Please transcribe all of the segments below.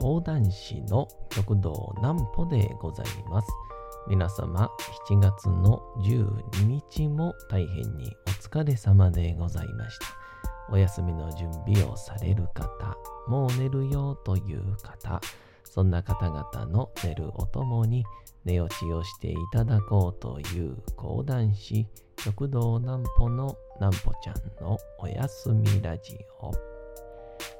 講談師の極道南歩でございます。皆様、7月の12日も大変にお疲れ様でございました。お休みの準備をされる方、もう寝るよという方、そんな方々の寝るおともに寝落ちをしていただこうという講談師、極道南歩の南歩ちゃんのおやすみラジオ。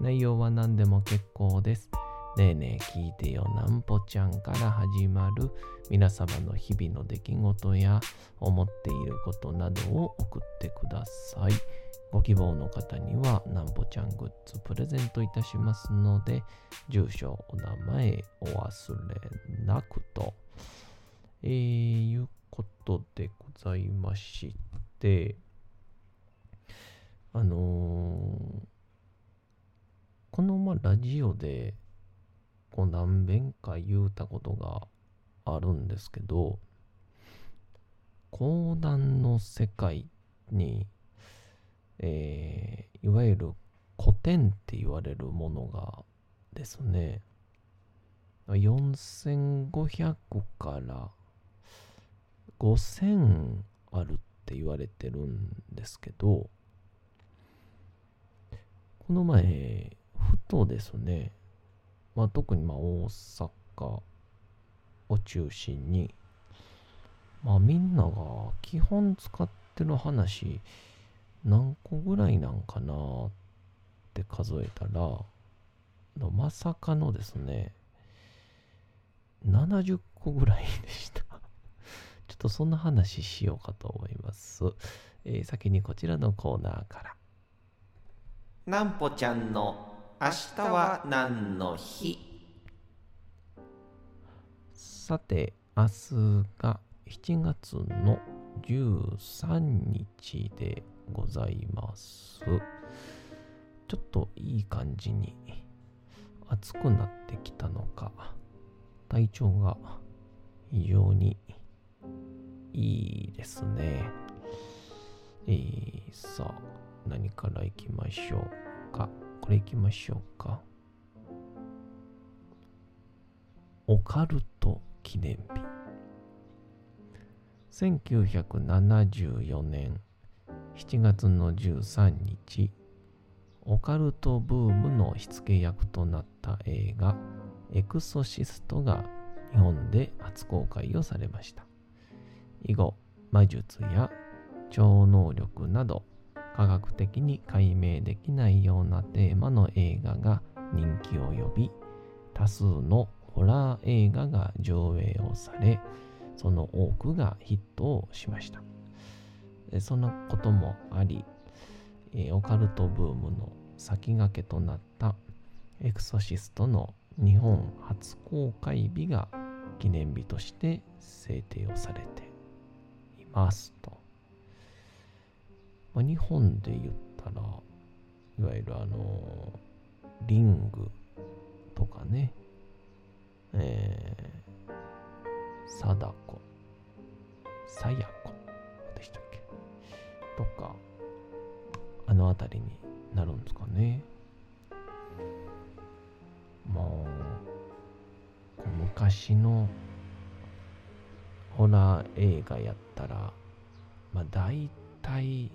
内容は何でも結構です。ねえねえ聞いてよなんぽちゃんから始まる皆様の日々の出来事や思っていることなどを送ってください。ご希望の方にはなんぽちゃんグッズプレゼントいたしますので、住所、お名前お忘れなくと、えー、いうことでございまして、あのーこのまラジオでこう何遍か言うたことがあるんですけど講談の世界に、えーいわゆる古典って言われるものがですね4500から5000あるって言われてるんですけどこの前とですね、まあ、特にまあ大阪を中心に、まあ、みんなが基本使ってる話何個ぐらいなんかなって数えたらまさかのですね70個ぐらいでした。ちょっとそんな話しようかと思います、えー先にこちらのコーナーから。なんぽちゃんの明日は何の日？さて、明日が7月の13日でございます。ちょっといい感じに暑くなってきたのか、体調が非常にいいですね。えー、さあ、何からいきましょうか？これいきましょうか。オカルト記念日1974年7月の13日オカルトブームの火付け役となった映画エクソシストが日本で初公開をされました以後魔術や超能力など科学的に解明できないようなテーマの映画が人気を呼び多数のホラー映画が上映をされその多くがヒットをしました。そのこともあり、オカルトブームの先駆けとなったエクソシストの日本初公開日が記念日として制定をされていますと、まあ、日本で言ったらいわゆるあのリングとかね。えー、貞子、さや子でしたっけ？とか、あの辺りになるんですかね。もう、昔のホラー映画やったら、まあ大体、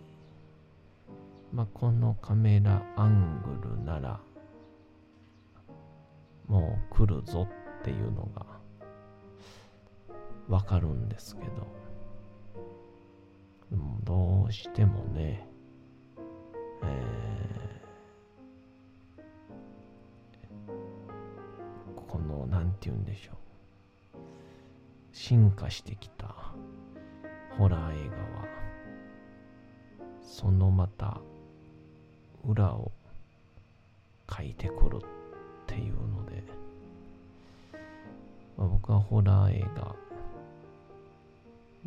まあこのカメラアングルなら、もう来るぞっていうのがわかるんですけど、どうしてもね、えーこの、なんて言うんでしょう。進化してきたホラー映画は、そのまた裏を書いてくるっていうので、まあ、僕はホラー映画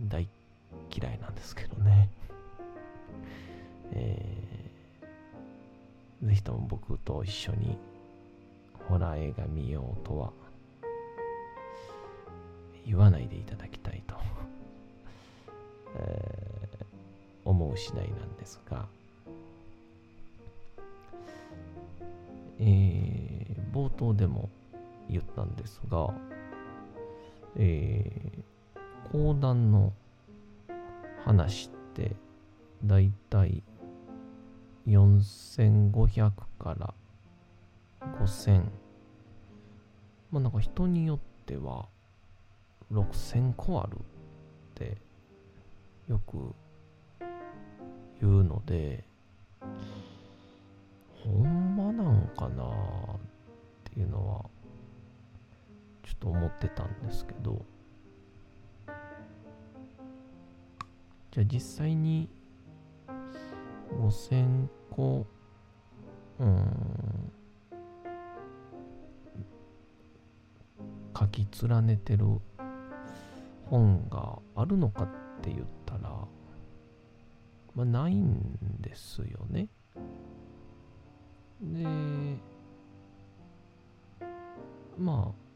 大嫌いなんですけどね。えー、ぜひとも僕と一緒にホラー映画見ようとは言わないでいただきたいと、えー、思う次第なんですが、えー、冒頭でも言ったんですが、えー、講談の話ってだいたい4500から5000まあなんか人によっては6000個あるってよく言うのでほんなんかなっていうのはちょっと思ってたんですけどじゃあ実際に5000個うん書き連ねてる本があるのかって言ったら、まあ、ないんですよね。で、まあ、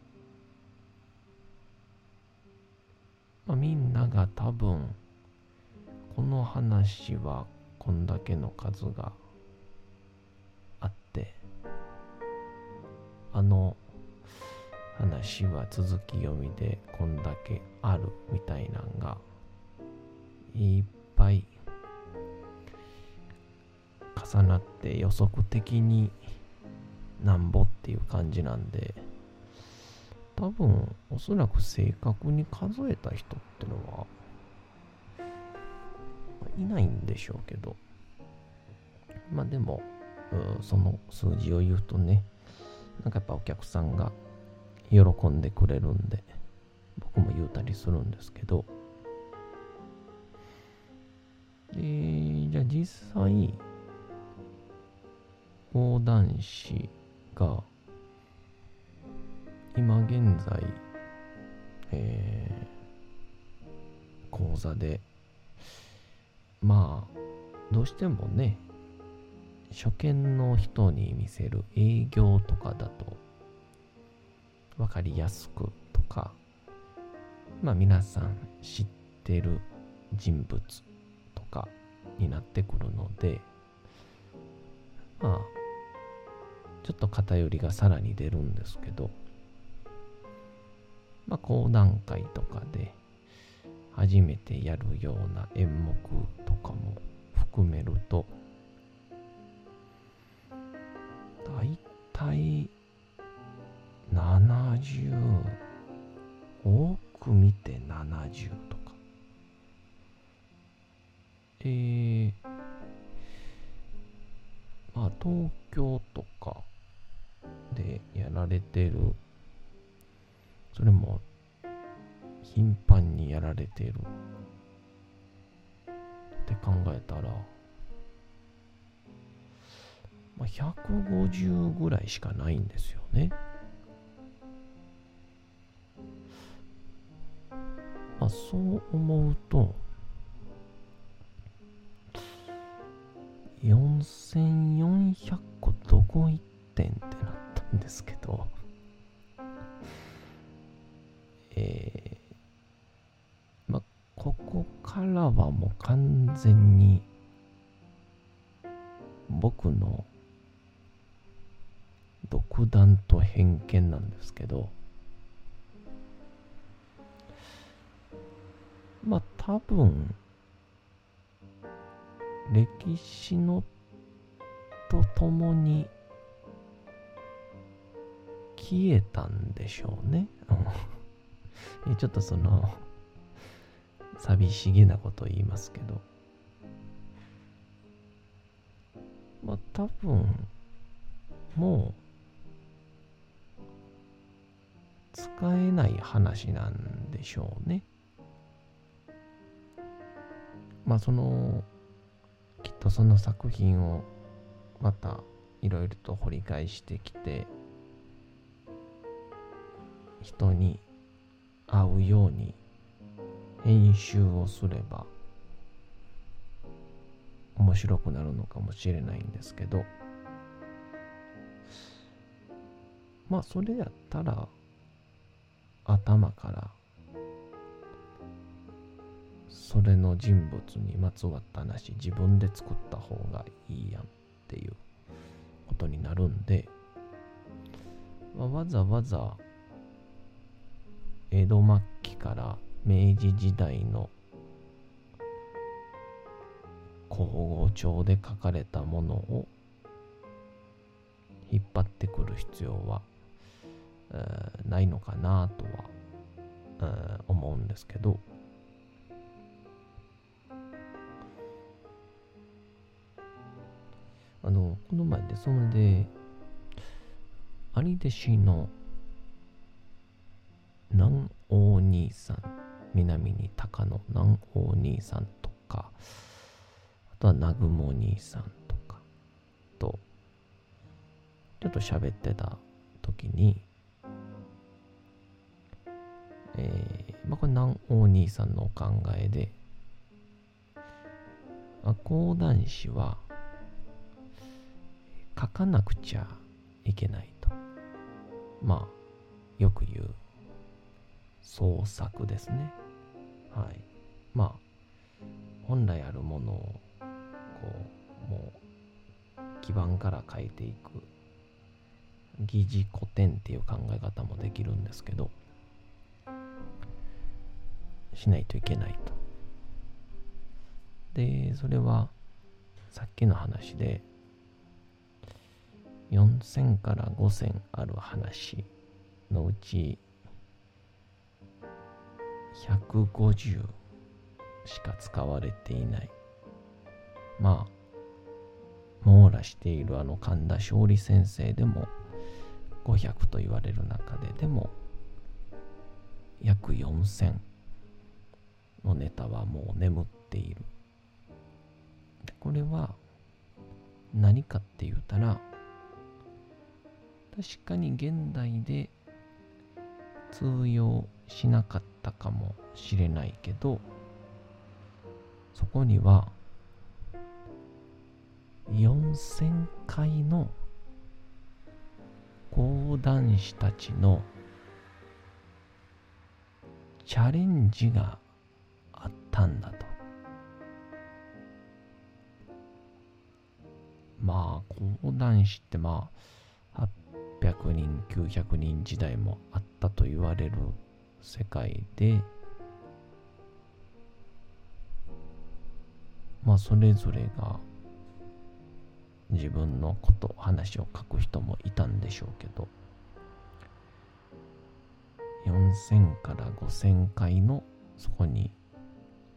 まあ、みんなが多分、この話はこんだけの数があって、あの話は続き読みでこんだけあるみたいなんがいっぱい重なって予測的になんぼっていう感じなんで多分おそらく正確に数えた人ってのはいないんでしょうけど。まあでもその数字を言うとねなんかやっぱお客さんが喜んでくれるんで、僕も言うたりするんですけど、で、じゃあ実際、講談師が、今現在、えー、講座で、まあ、どうしてもね、初見の人に見せる営業とかだと分かりやすくとか、まあ皆さん知ってる人物とかになってくるので、まあ、ちょっと偏りがさらに出るんですけど、まあ講談会とかで初めてやるような演目とかも含めると、大体70多く見て70とか。えー、まあ東京とかでやられてるそれも頻繁にやられてるって考えたらまあ、150ぐらいしかないんですよね。まあ、そう思うと、4400個どこ行ですけど、えー、まあ、ここからはもう完全に僕の独断と偏見なんですけど、まあ多分、歴史のとともに消えたんでしょうね。ちょっとその、寂しげなこと言いますけど。まあ多分、もう、使えない話なんでしょうね。まあそのきっとその作品をまたいろいろと掘り返してきて人に合うように編集をすれば面白くなるのかもしれないんですけど。まあそれやったら頭からそれの人物にまつわった話自分で作った方がいいやんっていうことになるんで、まあ、わざわざ江戸末期から明治時代の口語帳で書かれたものを引っ張ってくる必要は、ないのかなとは、思うんですけど。あのこの前でそれで兄弟子の南王兄さん南に高野南王兄さんとかあとは南雲兄さんとかとちょっと喋ってた時にえー、まあこれ南王兄さんのお考えで講談師は書かなくちゃいけないと。まあよく言う創作ですね。はい。まあ、本来あるものを、こう、もう、基盤から変えていく、疑似古典っていう考え方もできるんですけど、しないといけないと。で、それは、さっきの話で、4000から5000ある話のうち150しか使われていない。まあ、網羅しているあの神田勝利先生でも500と言われる中ででも約4000のネタはもう眠っている。これは何かって言うたら確かに現代で通用しなかったたかもしれないけどそこには4000回の講談師たちのチャレンジがあったんだと。まあ講談師ってまあ800人900人時代もあったと言われる世界でまあそれぞれが自分のこと話を書く人もいたんでしょうけど4000から5000回のそこに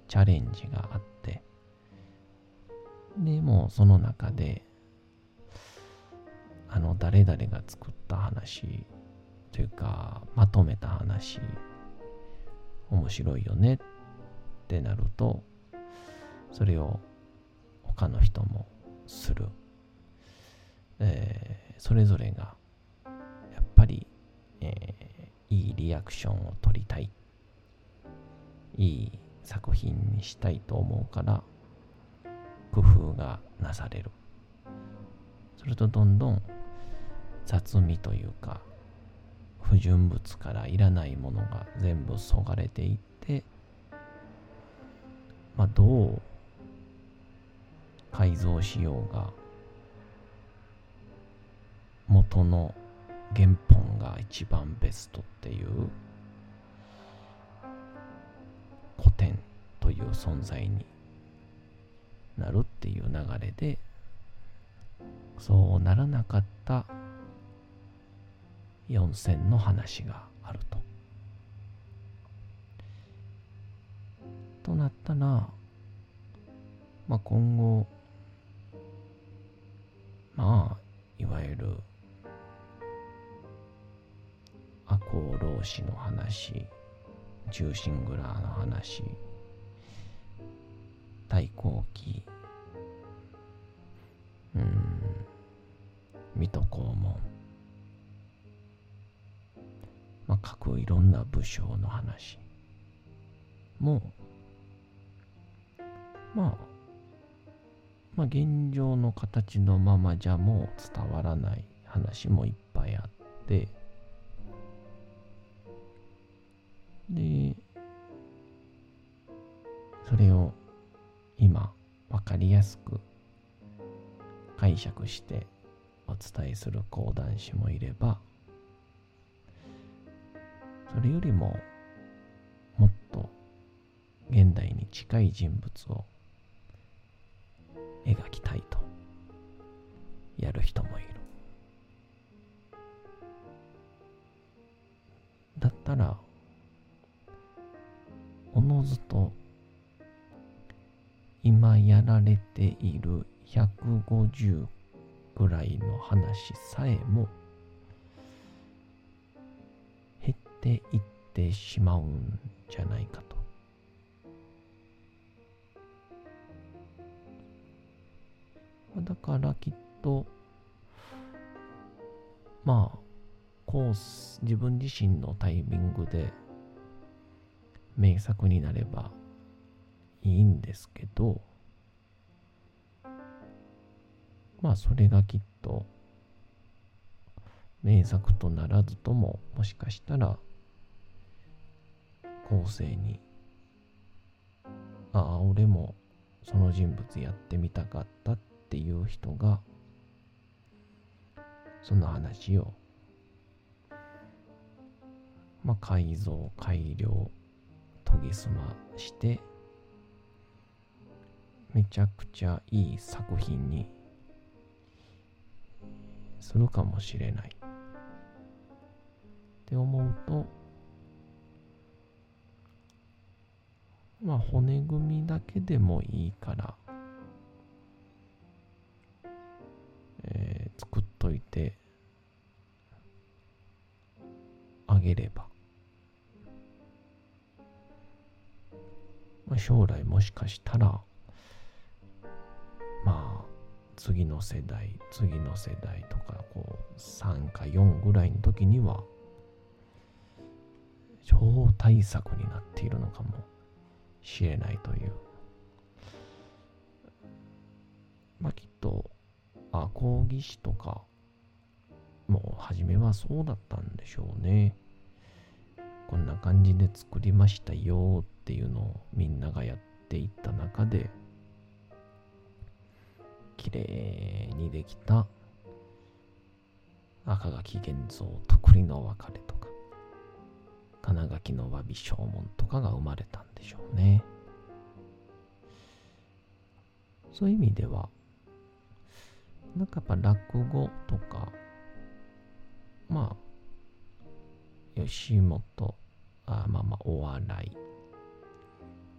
チャレンジがあってでもその中であの誰々が作った話というかまとめた話面白いよねってなるとそれを他の人もする、えー、それぞれがやっぱり、えー、いいリアクションを取りたい。いい作品にしたいと思うから工夫がなされる。するとどんどん雑味というか不純物からいらないものが全部そがれていってまあどう改造しようが元の原本が一番ベストっていう古典という存在になるっていう流れでそうならなかった4000の話があると。となったら、まあ、今後、まあ、いわゆる、赤穂浪士の話、忠臣蔵の話、太閤記、うん、水戸黄門、まあ、各いろんな武将の話。も、まあ、まあ、現状の形のままじゃもう伝わらない話もいっぱいあって、で、それを今分かりやすく解釈してお伝えする講談師もいればそれよりももっと現代に近い人物を描きたいとやる人もいる。だったらおのずと今やられている150ぐらいの話さえもっていってしまうんじゃないかと。だからきっとまあコース自分自身のタイミングで名作になればいいんですけどまあそれがきっと名作とならずとももしかしたら後世に。ああ俺もその人物やってみたかったっていう人がその話を。まあ改造改良研ぎ澄ましてめちゃくちゃいい作品にするかもしれない。って思うとまあ骨組みだけでもいいからえー、作っといてあげれば。まあ、将来もしかしたらまあ次の世代次の世代とかこう3か4ぐらいの時には超大作になっているのかも。しれないという。まあきっとあ講義師とかもう初めはそうだったんでしょうね。こんな感じで作りましたよっていうのをみんながやっていった中で綺麗にできた赤垣現像と栗の別れとか。金垣の詫び証文とかが生まれたんでしょうね。そういう意味ではなんかやっぱ落語とかまあ吉本あまあまあお笑い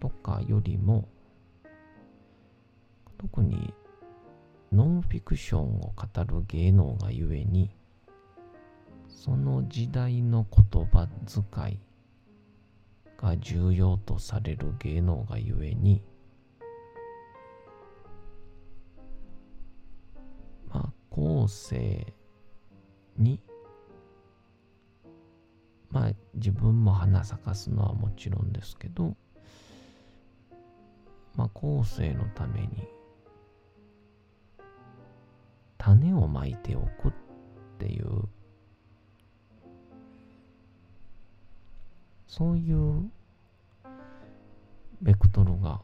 とかよりも特にノンフィクションを語る芸能がゆえにその時代の言葉遣いが重要とされる芸能がゆえにまあ後世にまあ自分も花咲かすのはもちろんですけどまあ後世のために種をまいておくっていうそういうベクトルが、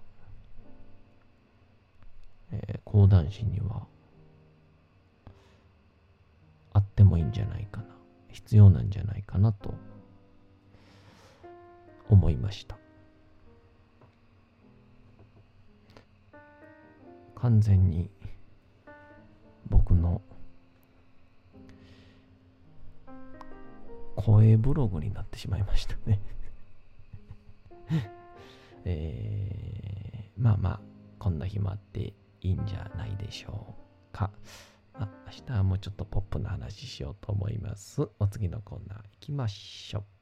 えー、講談師にはあってもいいんじゃないかな。必要なんじゃないかなと思いました。完全に僕の声ブログになってしまいましたね えー、まあまあこんな日もあっていいんじゃないでしょうか。あ明日はもうちょっとポップな話しようと思います。お次のコーナー行きましょう。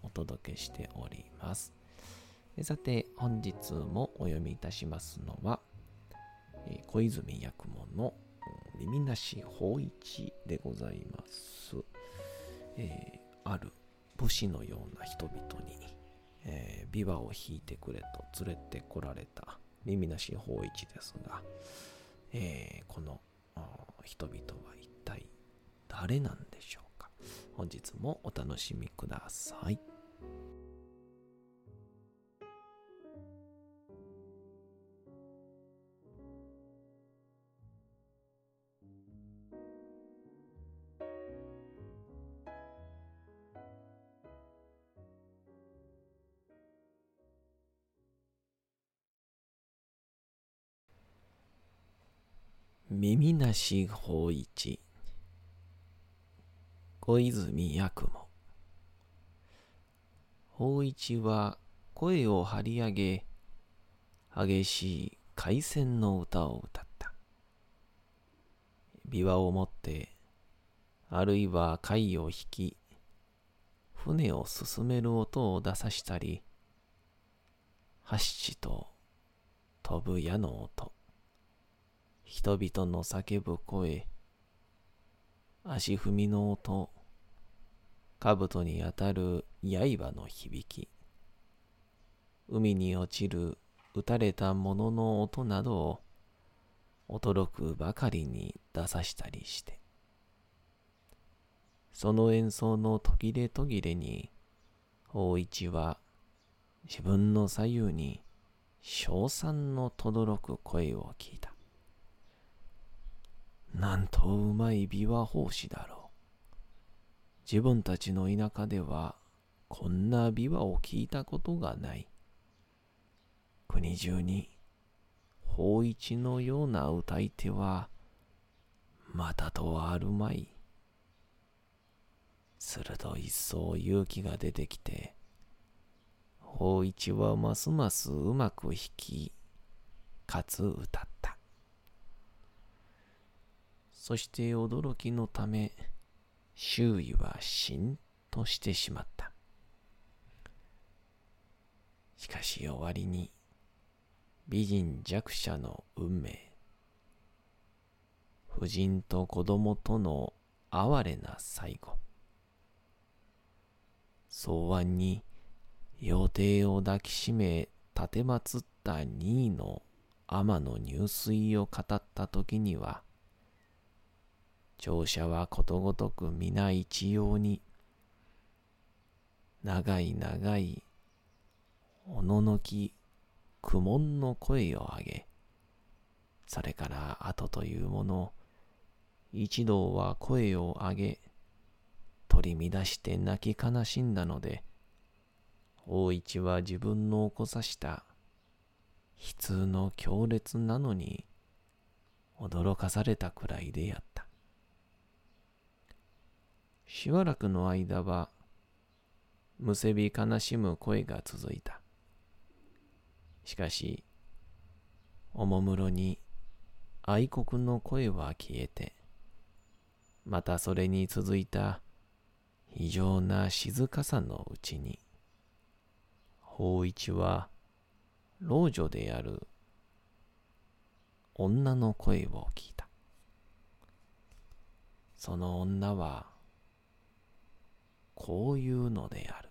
届けしております。さて、本日もお読みいたしますのは、え小泉八雲の耳なし法一でございます。えーある武士のような人々に、えー琵琶を弾いてくれと連れてこられた耳なし法一ですが、えーこの人々は一体誰なんでしょうか本日もお楽しみください。耳なし法一小泉八雲。法一は声を張り上げ激しい海戦の歌を歌った。琵琶を持ってあるいは貝を引き船を進める音を出さしたりはっしと飛ぶ矢の音。人々の叫ぶ声、足踏みの音、兜に当たる刃の響き、海に落ちる撃たれたものの音などを驚くばかりに出さしたりして、その演奏の途切れ途切れに、大一は自分の左右に称賛の轟く声を聞いた。なんとうまい琵琶法師だろう。自分たちの田舎ではこんな琵琶を聞いたことがない。国中に法一のような歌い手はまたとはあるまい。すると一層勇気が出てきて、法一はますますうまく弾き、かつ歌った。そして驚きのため、周囲はしんとしてしまった。しかし終わりに、美人弱者の運命、夫人と子供との哀れな最後、草案に妖帝を抱きしめ立てまつった二位の天の入水を語った時には、聴者はことごとく皆一様に、長い長い、おののき、苦悶の声を上げ、それから後というもの、一同は声を上げ、取り乱して泣き悲しんだので、大一は自分の起こさした、悲痛の強烈なのに、驚かされたくらいでやった。しばらくの間は、むせび悲しむ声が続いた。しかし、おもむろに愛国の声は消えて、またそれに続いた異常な静かさのうちに、法一は老女である女の声を聞いた。その女は、こういうのである。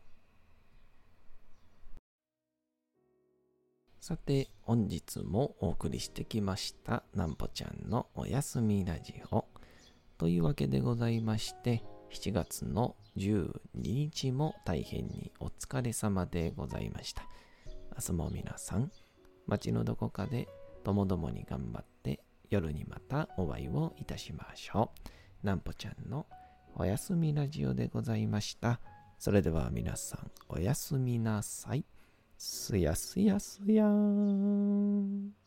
さて、本日もお送りしてきました、なんぽちゃんのおやすみラジオ。というわけでございまして、7月の12日も大変にお疲れ様でございました。明日も皆さん、街のどこかでともどもに頑張って、夜にまたお会いをいたしましょう。なんぽちゃんのおやすみラジオでございました。それでは皆さん、おやすみなさい。すやすやすやーん。